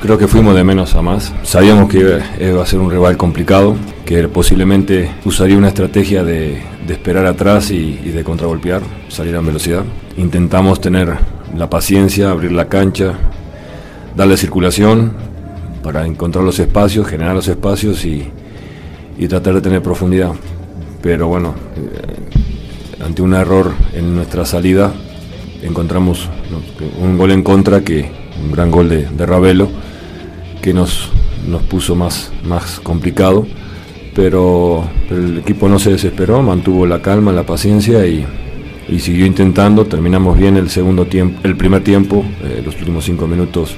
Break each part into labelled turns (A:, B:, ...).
A: Creo que fuimos de menos a más. Sabíamos que iba- iba a ser un rival complicado, que posiblemente usaría una estrategia de, esperar atrás y, y de contragolpear, salir en velocidad. Intentamos tener la paciencia, abrir la cancha, darle circulación para encontrar los espacios, generar los espacios y, y tratar de tener profundidad. Pero bueno, eh, ante un error en nuestra salida, encontramos un gol en contra que un gran gol de, Ravelo que nos, nos puso más, más complicado pero, el equipo no se desesperó mantuvo la calma la paciencia y, y siguió intentando. Terminamos bien el segundo tiempo el primer tiempo eh, los últimos cinco minutos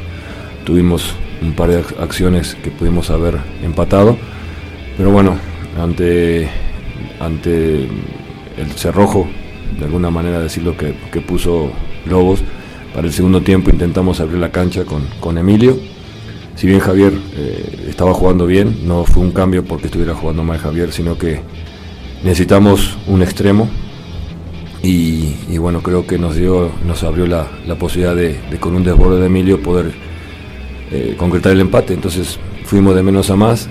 A: tuvimos un par de ac- acciones que pudimos haber empatado pero bueno ante ante el cerrojo de alguna manera decirlo que, que puso Lobos para el segundo tiempo intentamos abrir la cancha con, con Emilio si bien Javier eh, estaba jugando bien, no fue un cambio porque estuviera jugando mal Javier, sino que necesitamos un extremo y, bueno, creo que nos dio, nos abrió la, la posibilidad de, de con un desborde de Emilio poder eh, concretar el empate. Entonces fuimos de menos a más.